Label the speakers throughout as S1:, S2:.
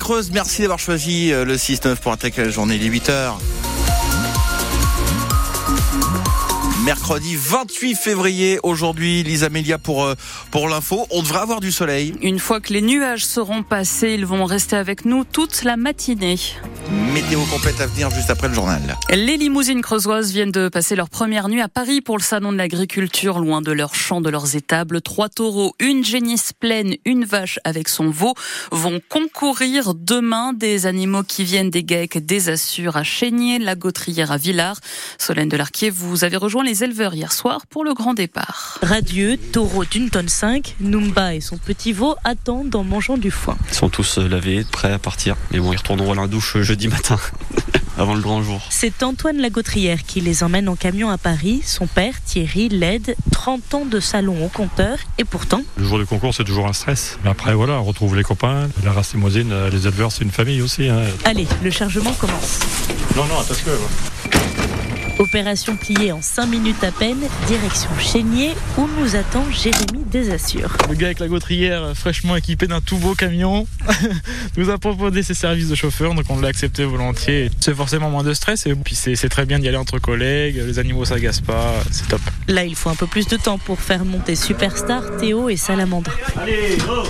S1: Creuse, merci d'avoir choisi euh, le 6-9 pour attaquer la journée, les 8h. Mercredi 28 février, aujourd'hui, Lisa Melia pour, euh, pour l'info. On devrait avoir du soleil.
S2: Une fois que les nuages seront passés, ils vont rester avec nous toute la matinée.
S1: Météo complète à venir juste après le journal.
S2: Les limousines creusoises viennent de passer leur première nuit à Paris pour le salon de l'agriculture, loin de leurs champs, de leurs étables. Trois taureaux, une génisse pleine, une vache avec son veau vont concourir demain. Des animaux qui viennent des GAEC, des Assures à Chénier, la Gautrière à Villars. Solène Delarquier, vous avez rejoint les éleveurs hier soir pour le grand départ.
S3: Radieux, taureau d'une tonne 5, Numba et son petit veau attendent en mangeant du foin.
S4: Ils sont tous lavés, prêts à partir. Mais bon, ils retourneront à la douche jeudi matin. avant le grand jour.
S3: C'est Antoine Lagautrière qui les emmène en camion à Paris. Son père, Thierry, l'aide. 30 ans de salon au compteur. Et pourtant.
S5: Le jour du concours, c'est toujours un stress. Mais après, voilà, on retrouve les copains. La race limousine, les éleveurs, c'est une famille aussi. Hein.
S3: Allez, le chargement commence.
S5: Non, non, attention.
S3: Opération pliée en 5 minutes à peine, direction Chénier où nous attend Jérémy Desassures.
S6: Le gars avec la gautrière euh, fraîchement équipé d'un tout beau camion nous a proposé ses services de chauffeur, donc on l'a accepté volontiers. C'est forcément moins de stress et puis c'est très bien d'y aller entre collègues, les animaux s'agacent pas, c'est top.
S3: Là, il faut un peu plus de temps pour faire monter Superstar, Théo et Salamandre.
S6: Allez, go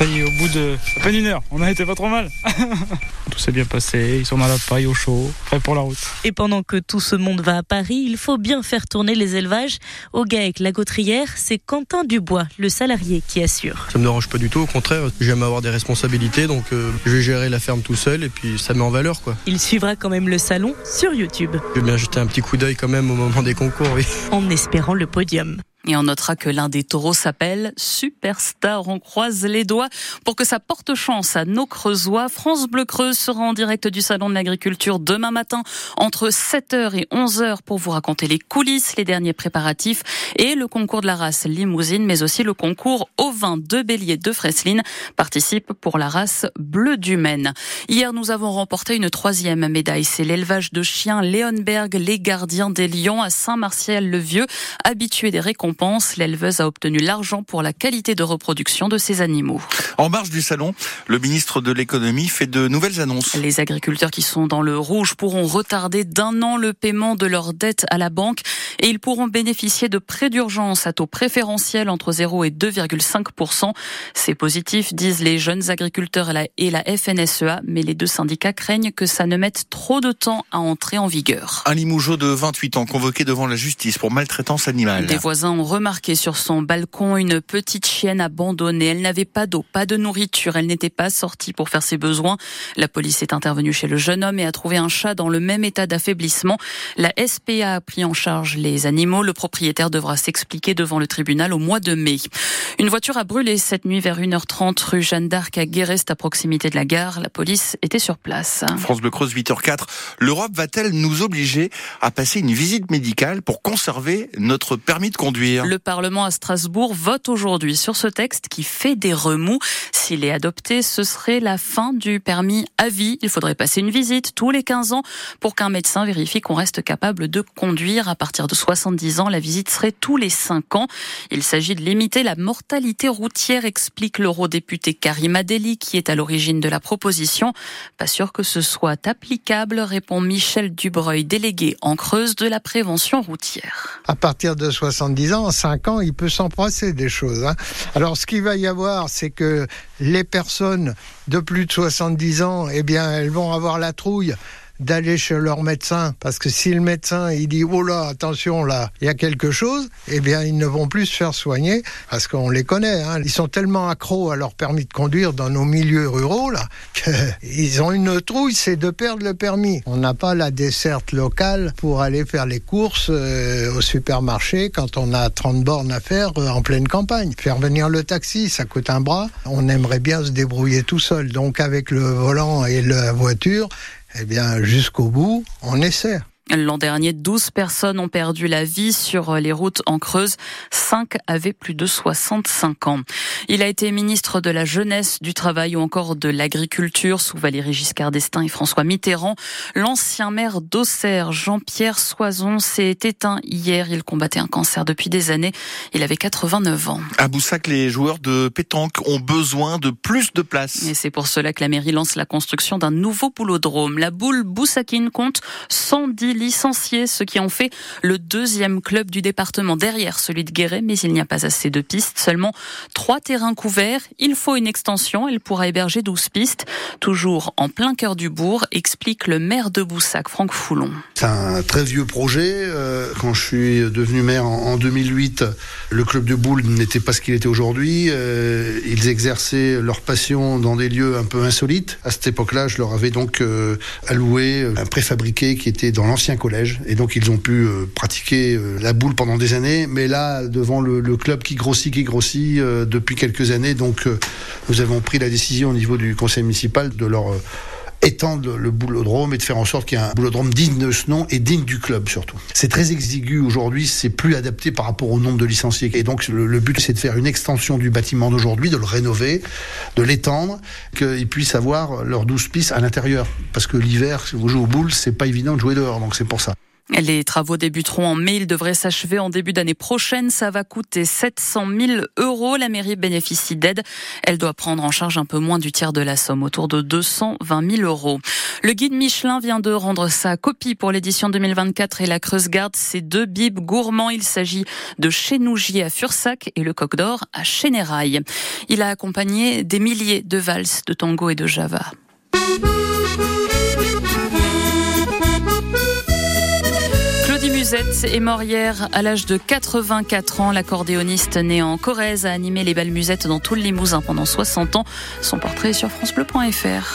S6: ça y est, au bout de à peine une heure, on a été pas trop mal. tout s'est bien passé, ils sont dans la paille au chaud, prêts pour la route.
S3: Et pendant que tout ce monde va à Paris, il faut bien faire tourner les élevages. Au GAEC La Gautrière, c'est Quentin Dubois, le salarié, qui assure.
S7: Ça me dérange pas du tout, au contraire, j'aime avoir des responsabilités, donc euh, je vais gérer la ferme tout seul et puis ça met en valeur quoi.
S3: Il suivra quand même le salon sur YouTube.
S7: Je vais bien jeter un petit coup d'œil quand même au moment des concours, oui.
S3: En espérant le podium.
S2: Et on notera que l'un des taureaux s'appelle Superstar. On croise les doigts pour que ça porte chance à nos Creusois. France Bleu Creuse sera en direct du Salon de l'Agriculture demain matin entre 7h et 11h pour vous raconter les coulisses, les derniers préparatifs et le concours de la race limousine, mais aussi le concours au vin de Bélier de Fresline participe pour la race bleu du Maine. Hier, nous avons remporté une troisième médaille. C'est l'élevage de chiens Léonberg, les gardiens des lions à Saint-Martial-le-Vieux, habitué des récompenses l'éleveuse a obtenu l'argent pour la qualité de reproduction de ses animaux.
S1: En marge du salon, le ministre de l'économie fait de nouvelles annonces.
S2: Les agriculteurs qui sont dans le rouge pourront retarder d'un an le paiement de leurs dettes à la banque et ils pourront bénéficier de prêts d'urgence à taux préférentiel entre 0 et 2,5 C'est positif, disent les jeunes agriculteurs et la FNSEA, mais les deux syndicats craignent que ça ne mette trop de temps à entrer en vigueur.
S1: Un limougeau de 28 ans convoqué devant la justice pour maltraitance animale.
S2: Des voisins remarqué sur son balcon une petite chienne abandonnée. Elle n'avait pas d'eau, pas de nourriture. Elle n'était pas sortie pour faire ses besoins. La police est intervenue chez le jeune homme et a trouvé un chat dans le même état d'affaiblissement. La SPA a pris en charge les animaux. Le propriétaire devra s'expliquer devant le tribunal au mois de mai. Une voiture a brûlé cette nuit vers 1h30 rue Jeanne d'Arc à Guérest à proximité de la gare. La police était sur place.
S1: France Bleu Creuse 8h04. L'Europe va-t-elle nous obliger à passer une visite médicale pour conserver notre permis de conduire?
S2: Le Parlement à Strasbourg vote aujourd'hui sur ce texte qui fait des remous. S'il est adopté, ce serait la fin du permis à vie. Il faudrait passer une visite tous les 15 ans pour qu'un médecin vérifie qu'on reste capable de conduire. À partir de 70 ans, la visite serait tous les 5 ans. Il s'agit de limiter la mortalité routière, explique l'eurodéputé Karim Adeli, qui est à l'origine de la proposition. Pas sûr que ce soit applicable, répond Michel Dubreuil, délégué en Creuse de la prévention routière.
S8: À partir de 70 ans, en 5 ans, il peut s'en passer des choses. Hein. Alors, ce qu'il va y avoir, c'est que les personnes de plus de 70 ans, eh bien, elles vont avoir la trouille d'aller chez leur médecin parce que si le médecin il dit oh là attention là il y a quelque chose eh bien ils ne vont plus se faire soigner parce qu'on les connaît hein. ils sont tellement accros à leur permis de conduire dans nos milieux ruraux là qu'ils ont une trouille c'est de perdre le permis. On n'a pas la desserte locale pour aller faire les courses euh, au supermarché quand on a 30 bornes à faire euh, en pleine campagne. Faire venir le taxi ça coûte un bras. On aimerait bien se débrouiller tout seul donc avec le volant et la voiture eh bien, jusqu'au bout, on essaie.
S2: L'an dernier, 12 personnes ont perdu la vie sur les routes en Creuse. 5 avaient plus de 65 ans. Il a été ministre de la Jeunesse, du Travail ou encore de l'Agriculture sous Valéry Giscard d'Estaing et François Mitterrand. L'ancien maire d'Auxerre, Jean-Pierre Soison, s'est éteint hier. Il combattait un cancer depuis des années. Il avait 89 ans.
S1: À Boussac, les joueurs de pétanque ont besoin de plus de place.
S2: Et c'est pour cela que la mairie lance la construction d'un nouveau boulodrome. La boule Boussakine compte 110 licenciés, ce qui en fait le deuxième club du département derrière celui de Guéret, mais il n'y a pas assez de pistes, seulement trois terrains couverts. Il faut une extension, elle pourra héberger 12 pistes, toujours en plein cœur du bourg, explique le maire de Boussac, Franck Foulon.
S9: C'est un très vieux projet. Euh, quand je suis devenu maire en 2008, le club de boule n'était pas ce qu'il était aujourd'hui. Euh, ils exerçaient leur passion dans des lieux un peu insolites. À cette époque-là, je leur avais donc euh, alloué un préfabriqué qui était dans l'ancien collège. Et donc, ils ont pu pratiquer la boule pendant des années. Mais là, devant le, club qui grossit, qui grossit depuis quelques années, donc nous avons pris la décision au niveau du conseil municipal de leur étendre le boulodrome et de faire en sorte qu'il y ait un boulodrome digne de ce nom et digne du club surtout. C'est très exigu aujourd'hui, c'est plus adapté par rapport au nombre de licenciés. Et donc le, but c'est de faire une extension du bâtiment d'aujourd'hui, de le rénover, de l'étendre, qu'ils puissent avoir leurs 12 pistes à l'intérieur. Parce que l'hiver, si vous jouez au boule, c'est pas évident de jouer dehors, donc c'est pour ça.
S2: Les travaux débuteront en mai. Ils devraient s'achever en début d'année prochaine. Ça va coûter 700 000 euros. La mairie bénéficie d'aide. Elle doit prendre en charge un peu moins du tiers de la somme, autour de 220 000 euros. Le guide Michelin vient de rendre sa copie pour l'édition 2024 et la Creuse garde ses deux bibes gourmands. Il s'agit de Chénougier à Fursac et le Coq d'Or à Chénérail. Il a accompagné des milliers de valses, de tango et de java. Musette est mort hier à l'âge de 84 ans. L'accordéoniste né en Corrèze a animé les belles musettes dans tout le Limousin pendant 60 ans. Son portrait est sur francebleu.fr.